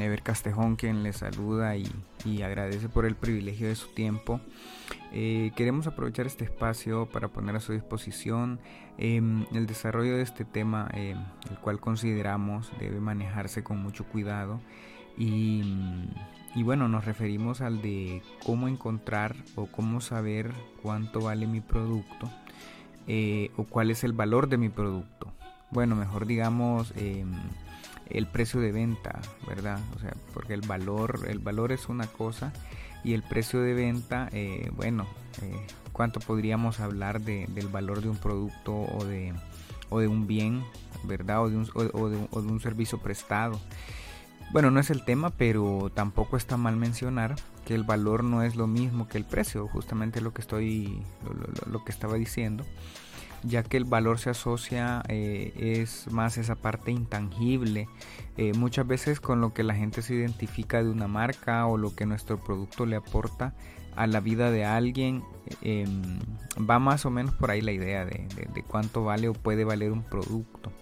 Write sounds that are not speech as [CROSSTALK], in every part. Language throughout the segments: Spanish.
Ever Castejón quien les saluda y, agradece por el privilegio de su tiempo. Eh, queremos aprovechar este espacio para poner a su disposición em, el desarrollo de este tema, em, el cual consideramos debe manejarse con mucho cuidado. Y, y bueno, nos referimos al de cómo encontrar o cómo saber cuánto vale mi producto eh, o cuál es el valor de mi producto. Bueno, mejor digamos em, el precio de venta, ¿verdad? O sea, porque el valor, el valor es una cosa y el precio de venta, eh, bueno, eh, ¿cuánto podríamos hablar del valor de un producto o de, o de un bien, ¿verdad? O de un, o de, o de un servicio prestado. Bueno, no es el tema, pero tampoco está mal mencionar que el valor no es lo mismo que el precio, justamente lo que estoy, lo, que estaba diciendo, ya que el valor se asocia eh, es más esa parte intangible, eh, muchas veces con lo que la gente se identifica de una marca o lo que nuestro producto le aporta a la vida de alguien, em, va más o menos por ahí la idea de, cuánto vale o puede valer un producto.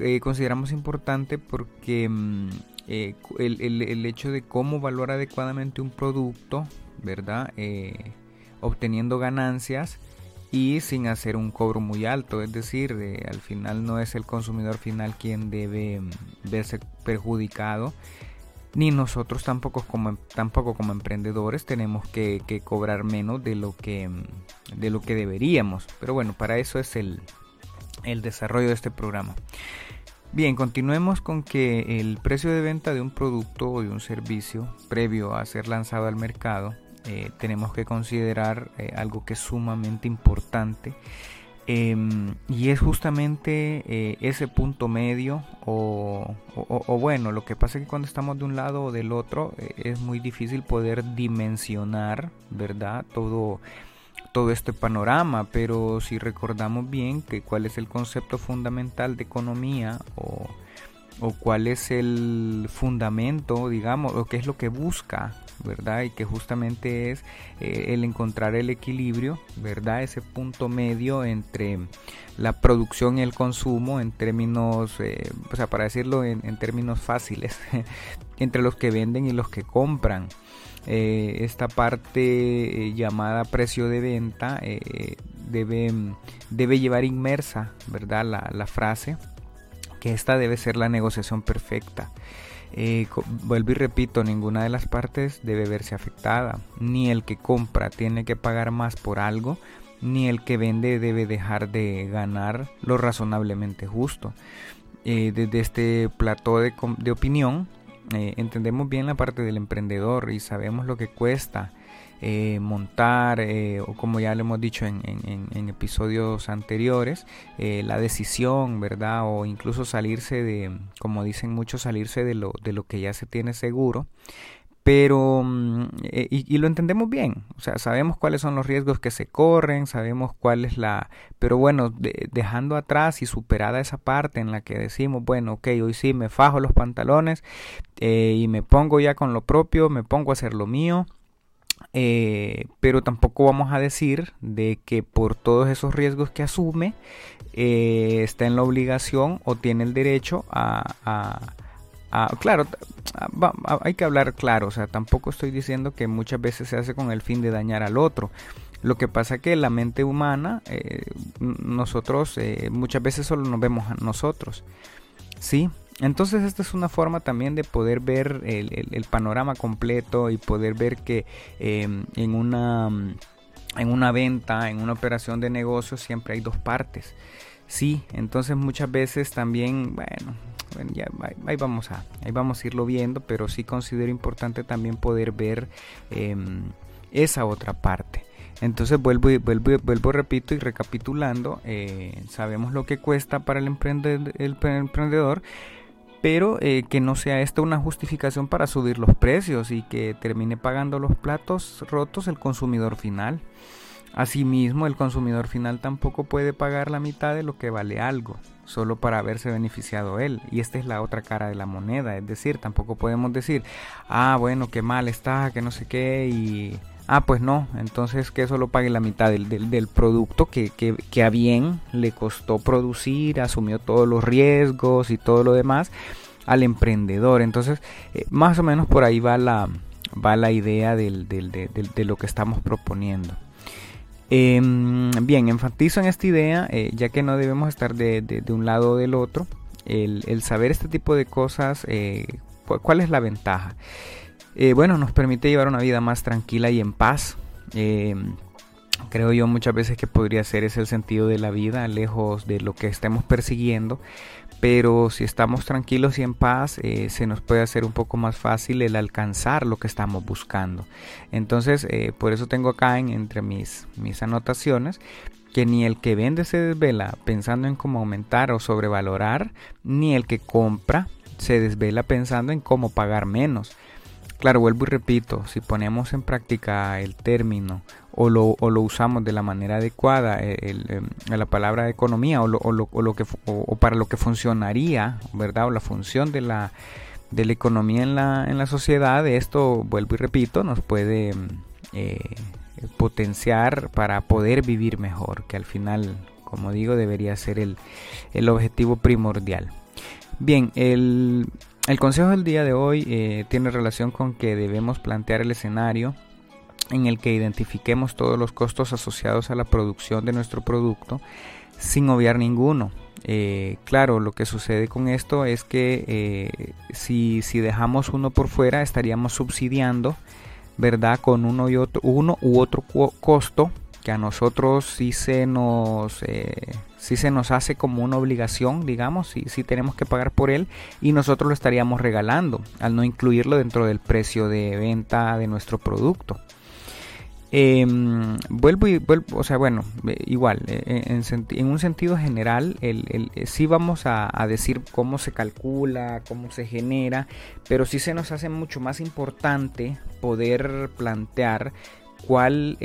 Eh, consideramos importante porque mm, eh, el, hecho de cómo valora adecuadamente un producto, ¿verdad? Obteniendo ganancias y sin hacer un cobro muy alto, es decir, al final no es el consumidor final quien debe mm, verse perjudicado, ni nosotros tampoco como, tampoco como emprendedores tenemos que, cobrar menos de lo que, mm, de lo que deberíamos, pero bueno, para eso es el, el desarrollo de este programa. Bien, continuemos con que el precio de venta de un producto o de un servicio previo a ser lanzado al mercado, eh, tenemos que considerar eh, algo que es sumamente importante em, y es justamente eh, ese punto medio o, o, bueno, lo que pasa es que cuando estamos de un lado o del otro es muy difícil poder dimensionar, ¿verdad? Todo todo este panorama, pero si recordamos bien que cuál es el concepto fundamental de economía o, cuál es el fundamento, digamos, o qué es lo que busca, ¿verdad? Y que justamente es eh, el encontrar el equilibrio, ¿verdad? Ese punto medio entre la producción y el consumo en términos, eh, o sea, para decirlo en, términos fáciles, [LAUGHS] entre los que venden y los que compran. Eh, esta parte llamada precio de venta debe, debe, llevar inmersa ¿verdad? La, frase que esta debe ser la negociación perfecta. Vuelvo y repito, ninguna de las partes debe verse afectada. Ni el que compra tiene que pagar más por algo, ni el que vende debe dejar de ganar lo razonablemente justo. desde este plató de, de opinión, eh, entendemos bien la parte del emprendedor y sabemos lo que cuesta eh, montar eh, o como ya lo hemos dicho en, episodios anteriores la decisión verdad o incluso salirse de como dicen muchos salirse de lo, de lo que ya se tiene seguro. Pero mm, eh, y, lo entendemos bien, o sea, sabemos cuáles son los riesgos que se corren, sabemos cuál es la, pero bueno, dejando atrás y superada esa parte en la que decimos, bueno, ok, hoy sí me fajo los pantalones eh, y me pongo ya con lo propio, me pongo a hacer lo mío, eh, pero tampoco vamos a decir de que por todos esos riesgos que asume está en la obligación o tiene el derecho a claro, hay que hablar claro, o sea, tampoco estoy diciendo que muchas veces se hace con el fin de dañar al otro. Lo que pasa que la mente humana, eh, nosotros eh, muchas veces solo nos vemos a nosotros, ¿sí? Entonces esta es una forma también de poder ver el, panorama completo y poder ver que em, en una en una venta, en una operación de negocio siempre hay dos partes. Sí, entonces muchas veces también, bueno, ya ahí vamos a, ahí vamos a irlo viendo, pero sí considero importante también poder ver em, esa otra parte. Entonces vuelvo, vuelvo, vuelvo, repito y recapitulando, eh, sabemos lo que cuesta para el, emprendedor, pero eh, que no sea esta una justificación para subir los precios y que termine pagando los platos rotos el consumidor final. Asimismo, el consumidor final tampoco puede pagar la mitad de lo que vale algo, solo para haberse beneficiado él. Y esta es la otra cara de la moneda, es decir, tampoco podemos decir, ah, bueno, qué mal está, que no sé qué, y... Ah, pues no, entonces que solo pague la mitad del, del, producto que, que, que a bien le costó producir, asumió todos los riesgos y todo lo demás al emprendedor. Entonces, eh, más o menos por ahí va la, va la idea del, de, lo que estamos proponiendo. Em, bien, enfatizo en esta idea, eh, ya que no debemos estar de, un lado o del otro, el, saber este tipo de cosas, eh, ¿cuál es la ventaja? Bueno, nos permite llevar una vida más tranquila y en paz. Em, creo yo muchas veces que podría ser ese el sentido de la vida, lejos de lo que estemos persiguiendo, pero si estamos tranquilos y en paz, eh, se nos puede hacer un poco más fácil el alcanzar lo que estamos buscando. Entonces, eh, por eso tengo acá en, entre mis, mis anotaciones que ni el que vende se desvela pensando en cómo aumentar o sobrevalorar, ni el que compra se desvela pensando en cómo pagar menos. Claro, vuelvo y repito, si ponemos en práctica el término o lo, o lo usamos de la manera adecuada, eh, el, la palabra economía o, lo, o, lo, o lo que, para lo que funcionaría, ¿verdad? O la función de la, de la economía en la, en la sociedad, esto, vuelvo y repito, nos puede eh, potenciar para poder vivir mejor, que al final, como digo, debería ser el, el objetivo primordial. Bien, el, el consejo del día de hoy eh, tiene relación con que debemos plantear el escenario en el que identifiquemos todos los costos asociados a la producción de nuestro producto sin obviar ninguno. Eh, claro, lo que sucede con esto es que eh, si, si, dejamos uno por fuera estaríamos subsidiando, ¿verdad? Con uno, y otro, uno u otro costo que a nosotros sí se nos, eh, se nos hace como una obligación, digamos, si sí tenemos que pagar por él y nosotros lo estaríamos regalando al no incluirlo dentro del precio de venta de nuestro producto. Em, vuelvo y vuelvo, o sea, bueno, igual, eh, en, un sentido general, el, eh, sí vamos a, decir cómo se calcula, cómo se genera, pero sí se nos hace mucho más importante poder plantear cuál,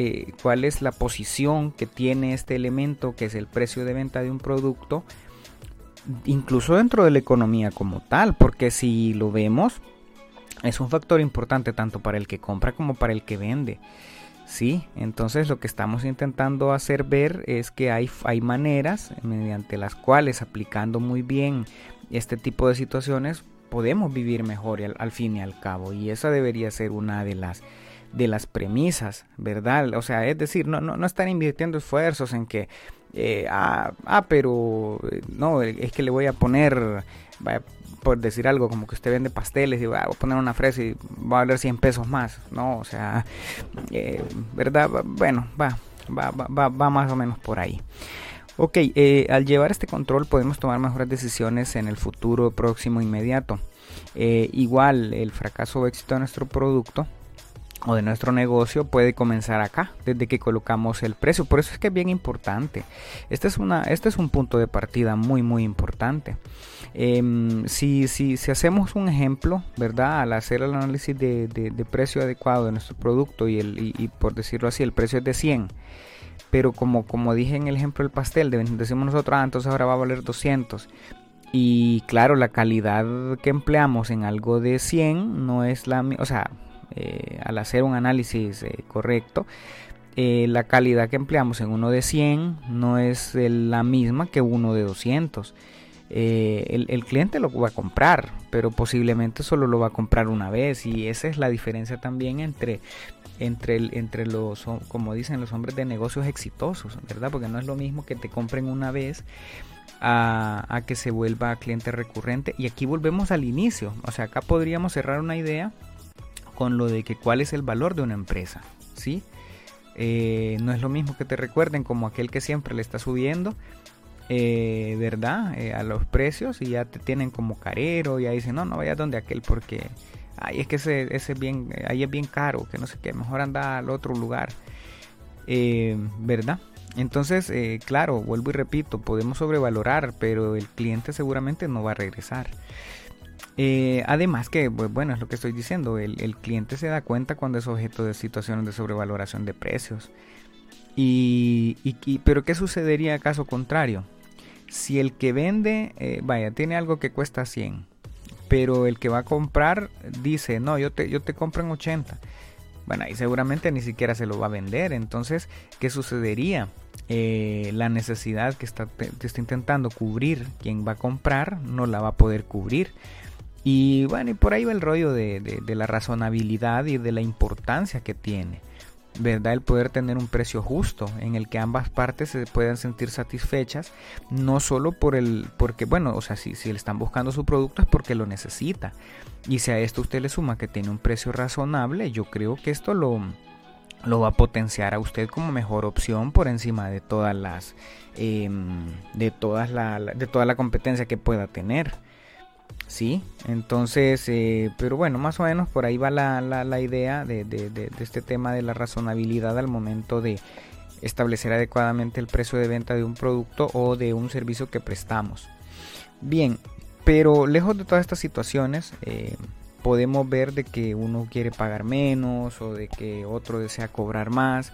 cuál es la posición que tiene este elemento, que es el precio de venta de un producto, incluso dentro de la economía como tal, porque si lo vemos, es un factor importante tanto para el que compra como para el que vende. Sí, entonces lo que estamos intentando hacer ver es que hay, hay maneras mediante las cuales aplicando muy bien este tipo de situaciones podemos vivir mejor al, fin y al cabo y esa debería ser una de las de las premisas, ¿verdad? O sea, es decir, no, no, no están invirtiendo esfuerzos en que, eh, ah, ah, pero eh, no, es que le voy a poner, por decir algo, como que usted vende pasteles y va a poner una fresa y va a valer 100 pesos más, ¿no? O sea, eh, ¿verdad? Bueno, va, va, va, va más o menos por ahí. Ok, al llevar este control podemos tomar mejores decisiones en el futuro próximo inmediato. Igual el fracaso o éxito de nuestro producto o de nuestro negocio puede comenzar acá, desde que colocamos el precio. Por eso es que es bien importante. Este es, una, este es un punto de partida muy, muy importante. Em, si, si, si, hacemos un ejemplo, ¿verdad? Al hacer el análisis de, de, precio adecuado de nuestro producto y, el, y, por decirlo así, el precio es de 100. Pero como, como dije en el ejemplo del pastel, decimos nosotros, ah, entonces ahora va a valer 200. Y claro, la calidad que empleamos en algo de 100 no es la misma, o sea, eh, al hacer un análisis eh, correcto, eh, la calidad que empleamos en uno de 100 no es la misma que uno de 200. el, cliente lo va a comprar, pero posiblemente solo lo va a comprar una vez y esa es la diferencia también entre entre, entre los, como dicen los hombres de negocios exitosos, ¿verdad? Porque no es lo mismo que te compren una vez a, a, que se vuelva cliente recurrente. Y aquí volvemos al inicio. O sea, acá podríamos cerrar una idea con lo de que cuál es el valor de una empresa, ¿sí? Eh, no es lo mismo que te recuerden como aquel que siempre le está subiendo, eh, ¿verdad? Eh, a los precios y ya te tienen como carero, ya dicen, no, no vayas donde aquel porque, ay, es que ese, ese bien, ahí es bien caro, que no sé qué, mejor anda al otro lugar, ¿verdad? Entonces, claro, vuelvo y repito, podemos sobrevalorar, pero el cliente seguramente no va a regresar. Eh, además que, bueno, es lo que estoy diciendo, el, cliente se da cuenta cuando es objeto de situaciones de sobrevaloración de precios. Y, pero ¿qué sucedería caso contrario? Si el que vende, eh, vaya, tiene algo que cuesta 100, pero el que va a comprar dice, no, yo te, yo te compro en 80. Bueno, ahí seguramente ni siquiera se lo va a vender. Entonces, ¿qué sucedería? Eh, la necesidad que está, está intentando cubrir quien va a comprar no la va a poder cubrir Y bueno, y por ahí va el rollo de, de la razonabilidad y de la importancia que tiene. ¿verdad? El poder tener un precio justo en el que ambas partes se puedan sentir satisfechas, no solo por el, porque bueno, o sea, si, si le están buscando su producto es porque lo necesita. Y si a esto usted le suma que tiene un precio razonable, yo creo que esto lo, lo va a potenciar a usted como mejor opción por encima de todas las, em, de todas la, de toda la competencia que pueda tener. ¿Sí? Entonces, eh, pero bueno, más o menos por ahí va la, la, idea de, de, este tema de la razonabilidad al momento de establecer adecuadamente el precio de venta de un producto o de un servicio que prestamos. Bien, pero lejos de todas estas situaciones, eh, podemos ver de que uno quiere pagar menos o de que otro desea cobrar más.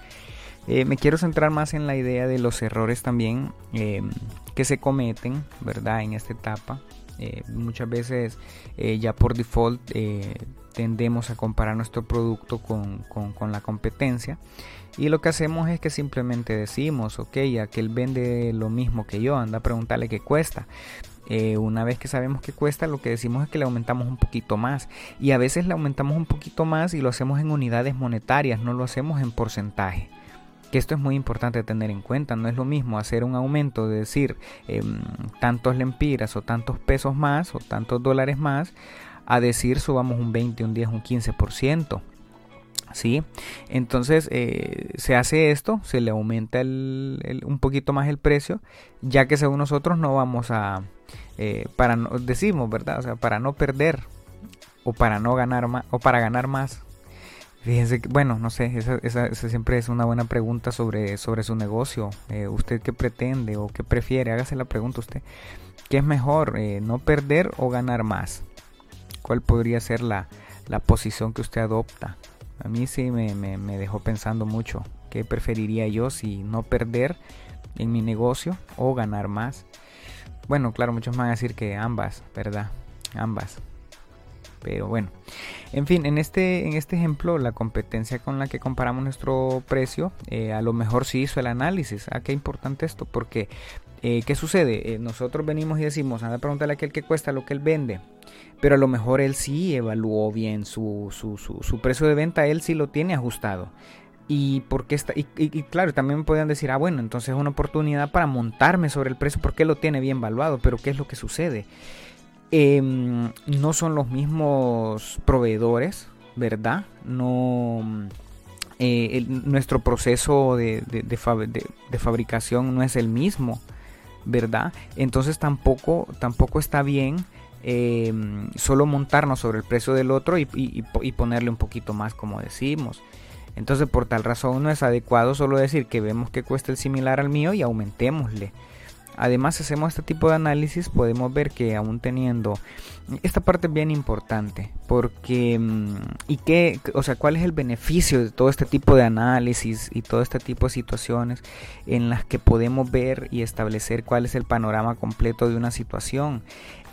Eh, me quiero centrar más en la idea de los errores también que se cometen, ¿verdad? En esta etapa eh, muchas veces eh, ya por default eh, tendemos a comparar nuestro producto con, la competencia y lo que hacemos es que simplemente decimos, ok, aquel vende lo mismo que yo, anda a preguntarle qué cuesta. una vez que sabemos que cuesta, lo que decimos es que le aumentamos un poquito más. Y a veces le aumentamos un poquito más y lo hacemos en unidades monetarias, no lo hacemos en porcentaje que esto es muy importante tener en cuenta. No es lo mismo hacer un aumento de decir em, tantos lempiras o tantos pesos más o tantos dólares más a decir subamos un 20, un 10, un 15%. ¿Sí? Entonces eh, se hace esto, se le aumenta un poquito más el precio, ya que según nosotros no vamos a, eh, para decimos, ¿verdad? O sea, para no perder o para no ganar más o para ganar más Fíjense que, bueno, no sé, esa, siempre es una buena pregunta sobre, sobre su negocio. Eh, ¿Usted qué pretende o qué prefiere? Hágase la pregunta usted. ¿Qué es mejor, eh, no perder o ganar más? ¿Cuál podría ser la, posición que usted adopta? A mí sí me, me, dejó pensando mucho. ¿Qué preferiría yo si no perder en mi negocio o ganar más? Bueno, claro, muchos van a decir que ambas, ¿verdad? Ambas. Pero bueno, en fin, en este, en este ejemplo, la competencia con la que comparamos nuestro precio, eh, a lo mejor sí hizo el análisis. Ah, qué importante esto, porque eh, ¿qué sucede? Eh, nosotros venimos y decimos, anda a preguntarle a aquel que cuesta lo que él vende. Pero a lo mejor él sí evaluó bien su, su, su, precio de venta, él sí lo tiene ajustado. Y, porque está, y, y, claro, también me podrían decir, ah, bueno, entonces es una oportunidad para montarme sobre el precio porque lo tiene bien evaluado. Pero ¿qué es lo que sucede? Em, no son los mismos proveedores, ¿verdad? No, eh, nuestro proceso de, fabricación no es el mismo, ¿verdad? Entonces tampoco, tampoco está bien em, solo montarnos sobre el precio del otro y, y, ponerle un poquito más, como decimos. Entonces por tal razón no es adecuado solo decir que vemos que cuesta el similar al mío y aumentémosle. Además, hacemos este tipo de análisis, podemos ver que aún teniendo esta parte es bien importante, porque mm, y qué, o sea, cuál es el beneficio de todo este tipo de análisis y todo este tipo de situaciones en las que podemos ver y establecer cuál es el panorama completo de una situación.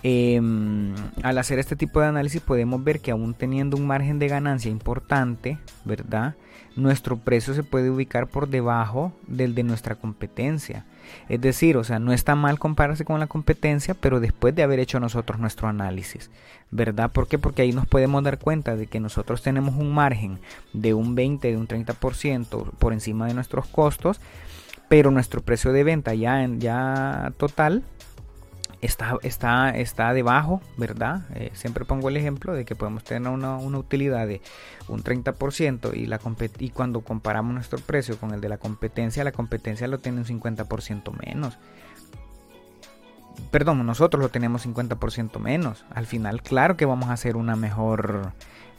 Em, al hacer este tipo de análisis podemos ver que aún teniendo un margen de ganancia importante, ¿verdad? Nuestro precio se puede ubicar por debajo del de nuestra competencia. Es decir, o sea, no está mal compararse con la competencia, pero después de haber hecho nosotros nuestro análisis, ¿verdad? ¿Por qué? Porque ahí nos podemos dar cuenta de que nosotros tenemos un margen de un 20, de un 30% por encima de nuestros costos, pero nuestro precio de venta ya, ya total está, está, está debajo, ¿verdad? Eh, siempre pongo el ejemplo de que podemos tener una, utilidad de un 30% y, la y cuando comparamos nuestro precio con el de la competencia, la competencia lo tiene un 50% menos. Perdón, nosotros lo tenemos 50% menos. Al final, claro que vamos a hacer una mejor,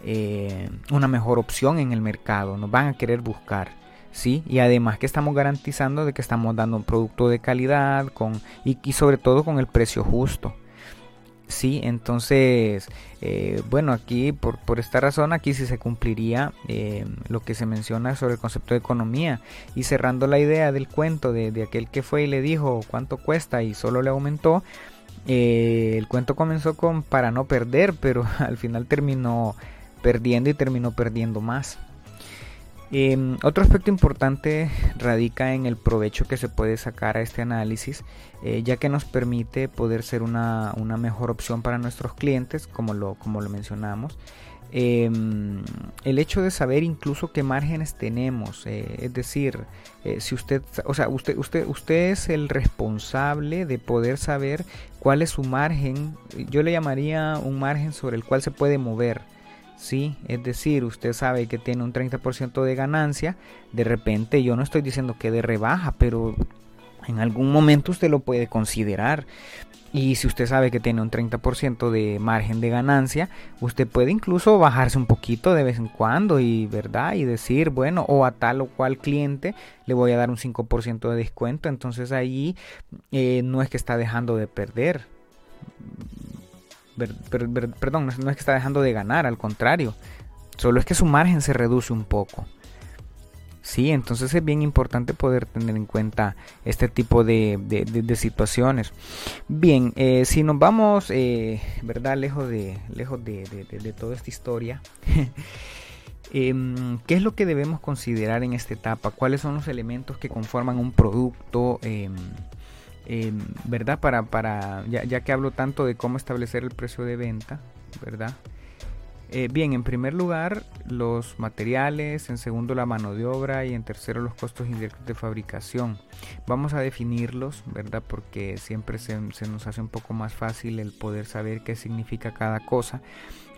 eh, una mejor opción en el mercado. Nos van a querer buscar. ¿Sí? Y además que estamos garantizando de que estamos dando un producto de calidad con, y, sobre todo con el precio justo. Sí, entonces, eh, bueno, aquí por, por, esta razón, aquí sí se cumpliría eh, lo que se menciona sobre el concepto de economía. Y cerrando la idea del cuento de, de aquel que fue y le dijo cuánto cuesta y solo le aumentó, eh, el cuento comenzó con para no perder, pero [LAUGHS] al final terminó perdiendo y terminó perdiendo más. Em, otro aspecto importante radica en el provecho que se puede sacar a este análisis, eh, ya que nos permite poder ser una, mejor opción para nuestros clientes, como lo, como lo mencionamos. Em, el hecho de saber incluso qué márgenes tenemos, eh, es decir, eh, si usted, o sea, usted, usted, usted es el responsable de poder saber cuál es su margen, yo le llamaría un margen sobre el cual se puede mover ¿sí? Es decir, usted sabe que tiene un 30% de ganancia, de repente yo no estoy diciendo que de rebaja, pero en algún momento usted lo puede considerar. Y si usted sabe que tiene un 30% de margen de ganancia, usted puede incluso bajarse un poquito de vez en cuando y, ¿verdad? Y decir, bueno, o a tal o cual cliente le voy a dar un 5% de descuento. Entonces ahí eh, no es que está dejando de perder perdón, no es que está dejando de ganar, al contrario, solo es que su margen se reduce un poco. Sí, entonces es bien importante poder tener en cuenta este tipo de, situaciones. Bien, eh, si nos vamos, eh, ¿verdad? Lejos de, lejos de, toda esta historia. [LAUGHS] Em, ¿Qué es lo que debemos considerar en esta etapa? ¿Cuáles son los elementos que conforman un producto? Em, ¿verdad? Para, para ya, que hablo tanto de cómo establecer el precio de venta, ¿verdad? Eh, bien, en primer lugar, los materiales, en segundo, la mano de obra y en tercero, los costos indirectos de fabricación. Vamos a definirlos, ¿verdad? Porque siempre se, nos hace un poco más fácil el poder saber qué significa cada cosa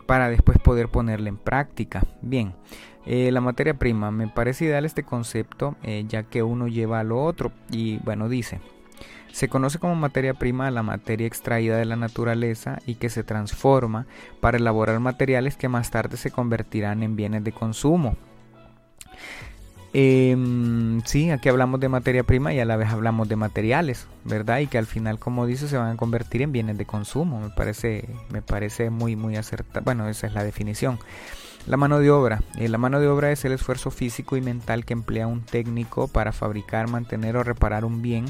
para después poder ponerla en práctica. Bien, eh, la materia prima, me parece ideal este concepto eh, ya que uno lleva a lo otro y bueno, dice, se conoce como materia prima la materia extraída de la naturaleza y que se transforma para elaborar materiales que más tarde se convertirán en bienes de consumo. Em, sí, aquí hablamos de materia prima y a la vez hablamos de materiales, ¿verdad? Y que al final, como dice, se van a convertir en bienes de consumo. Me parece, me parece muy, muy acertado. Bueno, esa es la definición. La mano de obra. Eh, la mano de obra es el esfuerzo físico y mental que emplea un técnico para fabricar, mantener o reparar un bien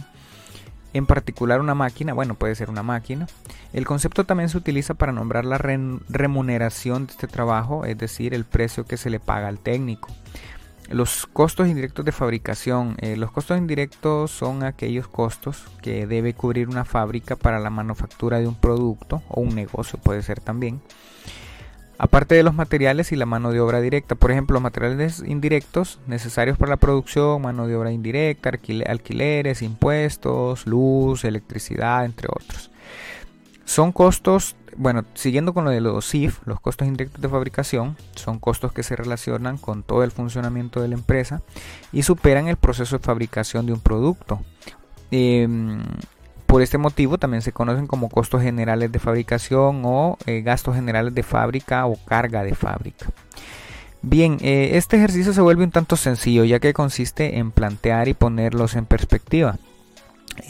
en particular una máquina, bueno, puede ser una máquina. El concepto también se utiliza para nombrar la remuneración de este trabajo, es decir, el precio que se le paga al técnico. Los costos indirectos de fabricación. Eh, los costos indirectos son aquellos costos que debe cubrir una fábrica para la manufactura de un producto o un negocio, puede ser también. Aparte de los materiales y la mano de obra directa, por ejemplo, los materiales indirectos necesarios para la producción, mano de obra indirecta, alquileres, impuestos, luz, electricidad, entre otros. Son costos, bueno, siguiendo con lo de los CIF, los costos indirectos de fabricación, son costos que se relacionan con todo el funcionamiento de la empresa y superan el proceso de fabricación de un producto. Em, por este motivo también se conocen como costos generales de fabricación o eh, gastos generales de fábrica o carga de fábrica. Bien, eh, este ejercicio se vuelve un tanto sencillo ya que consiste en plantear y ponerlos en perspectiva.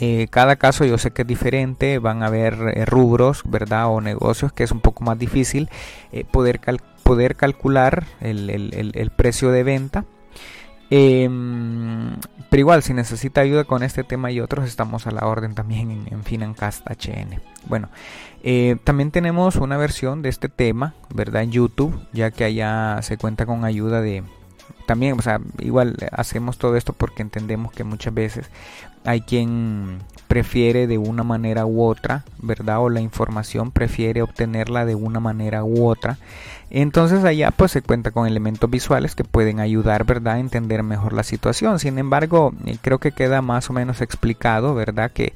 Eh, cada caso yo sé que es diferente, van a haber rubros, ¿verdad? O negocios que es un poco más difícil poder, poder calcular el precio de venta Em, pero igual, si necesita ayuda con este tema y otros, estamos a la orden también en, en Financast HN. Bueno, eh, también tenemos una versión de este tema, ¿verdad? En YouTube, ya que allá se cuenta con ayuda de... También, o sea, igual hacemos todo esto porque entendemos que muchas veces hay quien prefiere de una manera u otra, ¿verdad? O la información prefiere obtenerla de una manera u otra. Entonces allá pues se cuenta con elementos visuales que pueden ayudar, ¿verdad?, a entender mejor la situación. Sin embargo, eh, creo que queda más o menos explicado, ¿verdad?, que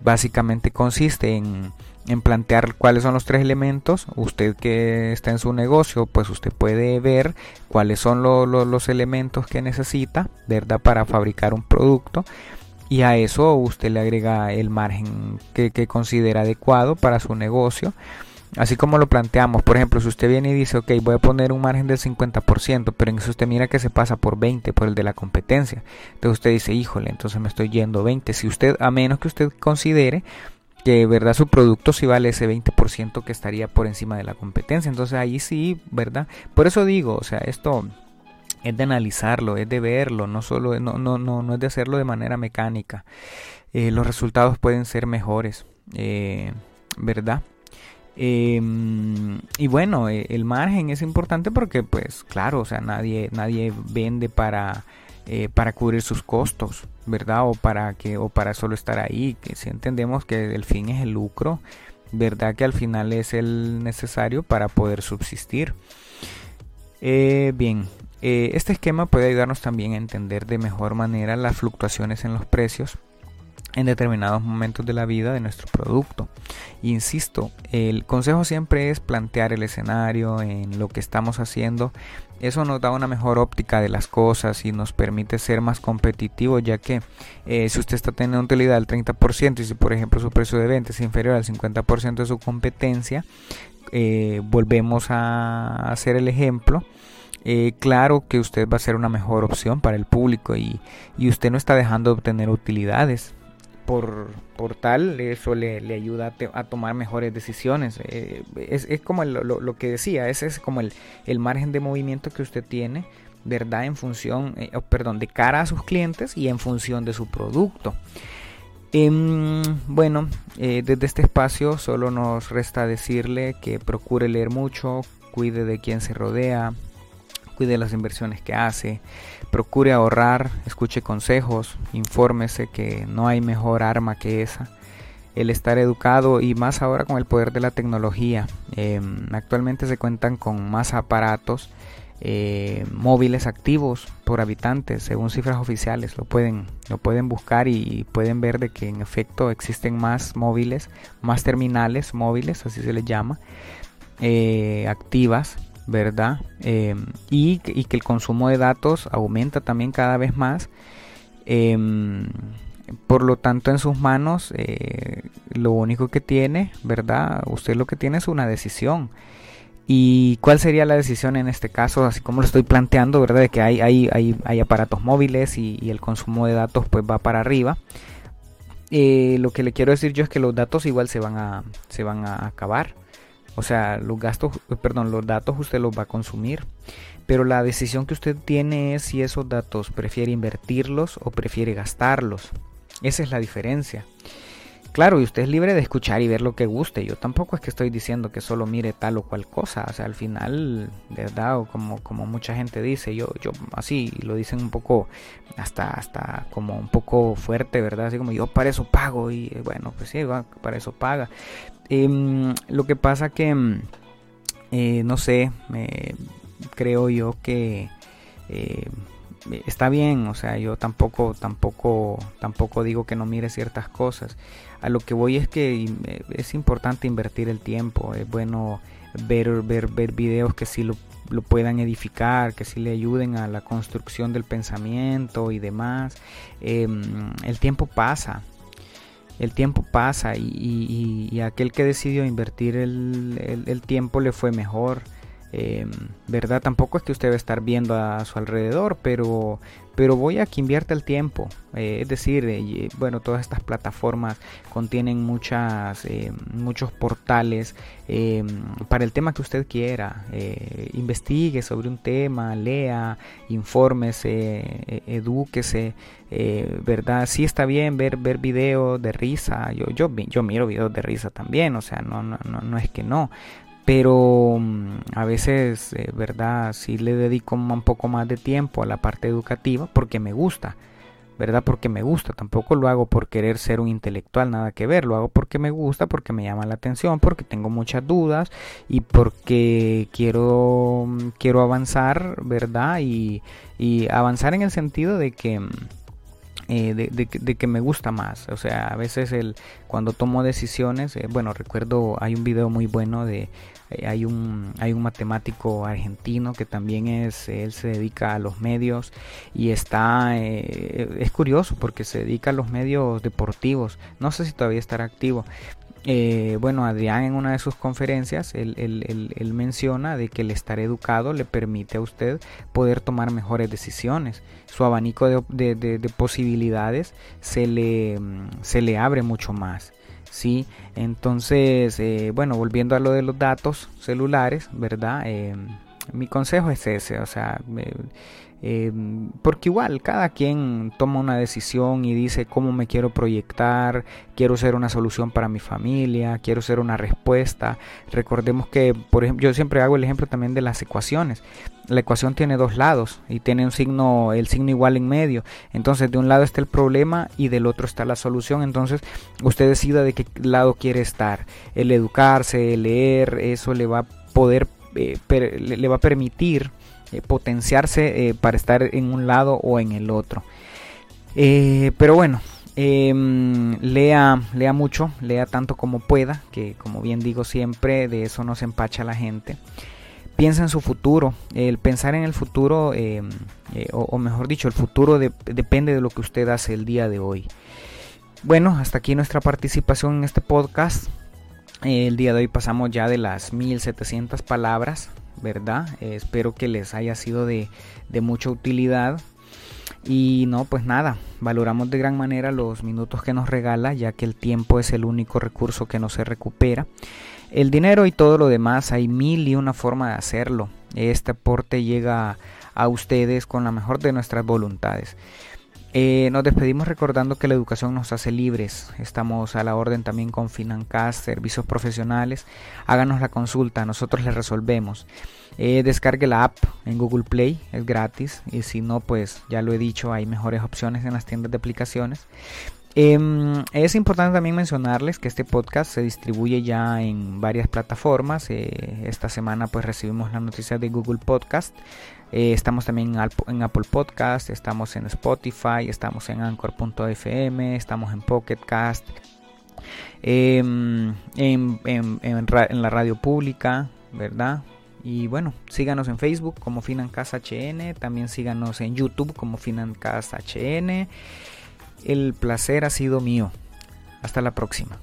básicamente consiste en, plantear cuáles son los tres elementos. Usted que está en su negocio, pues usted puede ver cuáles son los elementos que necesita, ¿verdad?, para fabricar un producto y a eso usted le agrega el margen que, considera adecuado para su negocio. Así como lo planteamos, por ejemplo, si usted viene y dice, ok, voy a poner un margen del 50%, pero en eso usted mira que se pasa por 20, por el de la competencia. Entonces usted dice, híjole, entonces me estoy yendo 20. Si usted, a menos que usted considere que verdad su producto sí vale ese 20% que estaría por encima de la competencia. Entonces ahí sí, ¿verdad? Por eso digo, o sea, esto es de analizarlo, es de verlo, no solo no, no, no, no es de hacerlo de manera mecánica. Eh, los resultados pueden ser mejores, eh, ¿verdad? Em, y bueno, e, el margen es importante porque, pues, claro, o sea, nadie, nadie vende para, eh, para cubrir sus costos, ¿verdad? O para que, o para solo estar ahí. Que si entendemos que el fin es el lucro, ¿verdad? Que al final es el necesario para poder subsistir. Eh, bien, eh, este esquema puede ayudarnos también a entender de mejor manera las fluctuaciones en los precios en determinados momentos de la vida de nuestro producto. Insisto, el consejo siempre es plantear el escenario en lo que estamos haciendo. Eso nos da una mejor óptica de las cosas y nos permite ser más competitivos, ya que eh, si usted está teniendo utilidad del 30% y si por ejemplo su precio de venta es inferior al 50% de su competencia, eh, volvemos a hacer el ejemplo eh, claro que usted va a ser una mejor opción para el público y, usted no está dejando de obtener utilidades. Por, por tal, eso le, ayuda a, tomar mejores decisiones. Eh, es, como lo, que decía, ese es como el, margen de movimiento que usted tiene, ¿verdad? En función, eh, perdón, de cara a sus clientes y en función de su producto. Em, bueno, desde este espacio solo nos resta decirle que procure leer mucho, cuide de quien se rodea, cuide las inversiones que hace, procure ahorrar, escuche consejos, infórmese que no hay mejor arma que esa. El estar educado y más ahora con el poder de la tecnología. Em, actualmente se cuentan con más aparatos eh, móviles activos por habitantes, según cifras oficiales. Lo pueden, lo pueden buscar y pueden ver de que en efecto existen más móviles, más terminales móviles, así se les llama, eh, activas ¿verdad? Em, y, que el consumo de datos aumenta también cada vez más. Em, por lo tanto, en sus manos, eh, lo único que tiene, ¿verdad? Usted lo que tiene es una decisión. ¿Y cuál sería la decisión en este caso? Así como lo estoy planteando, ¿verdad? De que hay, hay, hay, hay aparatos móviles y, el consumo de datos pues va para arriba. Eh, lo que le quiero decir yo es que los datos igual se van a, se van a acabar. O sea, los gastos, perdón, los datos usted los va a consumir. Pero la decisión que usted tiene es si esos datos prefiere invertirlos o prefiere gastarlos. Esa es la diferencia. Claro, y usted es libre de escuchar y ver lo que guste. Yo tampoco es que estoy diciendo que solo mire tal o cual cosa. O sea, al final, verdad, o como, como mucha gente dice, yo, yo así lo dicen un poco, hasta, hasta como un poco fuerte, ¿verdad? Así como yo para eso pago. Y bueno, pues sí, para eso paga. Em, lo que pasa que, em, eh, no sé, creo yo que eh, está bien, o sea, yo tampoco, tampoco, tampoco digo que no mire ciertas cosas. A lo que voy es que eh, es importante invertir el tiempo, es bueno ver, ver, ver videos que sí lo, lo puedan edificar, que sí le ayuden a la construcción del pensamiento y demás. Em, el tiempo pasa, el tiempo pasa y, aquel que decidió invertir el, tiempo le fue mejor. Em, ¿Verdad? Tampoco es que usted va a estar viendo a su alrededor, pero, pero voy a que invierta el tiempo. Eh, es decir, eh, bueno, todas estas plataformas contienen muchas, eh, muchos portales em, para el tema que usted quiera. investigue sobre un tema, lea, infórmese, edúquese. ¿Verdad? Sí está bien ver, ver videos de risa. Yo, yo, yo miro videos de risa también, o sea, no, no, no, no es que no pero mm, a veces, eh, ¿verdad? Sí le dedico un poco más de tiempo a la parte educativa porque me gusta, ¿verdad? Porque me gusta, tampoco lo hago por querer ser un intelectual, nada que ver, lo hago porque me gusta, porque me llama la atención, porque tengo muchas dudas y porque quiero, mm, quiero avanzar, ¿verdad? Y, y avanzar en el sentido de que... Mm, eh, de, que me gusta más. O sea, a veces el, cuando tomo decisiones, eh, bueno, recuerdo, hay un video muy bueno de, hay, un, hay un matemático argentino que también es, él se dedica a los medios y está, es curioso porque se dedica a los medios deportivos. No sé si todavía estará activo, eh, bueno, Adrián en una de sus conferencias, él, menciona de que el estar educado le permite a usted poder tomar mejores decisiones. Su abanico de, posibilidades se le, se le abre mucho más. ¿Sí? Entonces, eh, bueno, volviendo a lo de los datos celulares, ¿verdad? Eh, mi consejo es ese, o sea, Eh, porque igual cada quien toma una decisión y dice cómo me quiero proyectar, quiero ser una solución para mi familia, quiero ser una respuesta. Recordemos que, por ejemplo, yo siempre hago el ejemplo también de las ecuaciones. La ecuación tiene dos lados y tiene un signo, el signo igual en medio. Entonces, de un lado está el problema y del otro está la solución. Entonces, usted decida de qué lado quiere estar. El educarse, el leer, eso le va a poder, eh, le va a permitir eh, potenciarse eh, para estar en un lado o en el otro. Pero bueno, em, lea, lea mucho, lea tanto como pueda, que como bien digo siempre, de eso no se empacha la gente. Piensa en su futuro. El pensar en el futuro, em, o, mejor dicho, el futuro depende de lo que usted hace el día de hoy. Bueno, hasta aquí nuestra participación en este podcast. El día de hoy pasamos ya de las 1700 palabras. ¿verdad? Eh, espero que les haya sido de, mucha utilidad. Y no, pues nada, valoramos de gran manera los minutos que nos regala, ya que el tiempo es el único recurso que no se recupera. El dinero y todo lo demás, hay mil y una forma de hacerlo. Este aporte llega a ustedes con la mejor de nuestras voluntades. Eh, nos despedimos recordando que la educación nos hace libres. Estamos a la orden también con Financast, servicios profesionales. Háganos la consulta, nosotros les resolvemos. Eh, descargue la app en Google Play, es gratis. Y si no, pues ya lo he dicho, hay mejores opciones en las tiendas de aplicaciones. Em, es importante también mencionarles que este podcast se distribuye ya en varias plataformas. Eh, esta semana pues recibimos la noticia de Google Podcast. Eh, estamos también en, Apple Podcast, estamos en Spotify, estamos en Anchor.fm, estamos en Pocket Cast, en, en, la radio pública, ¿verdad? Y bueno, síganos en Facebook como Financast HN, también síganos en YouTube como Financast HN. El placer ha sido mío. Hasta la próxima.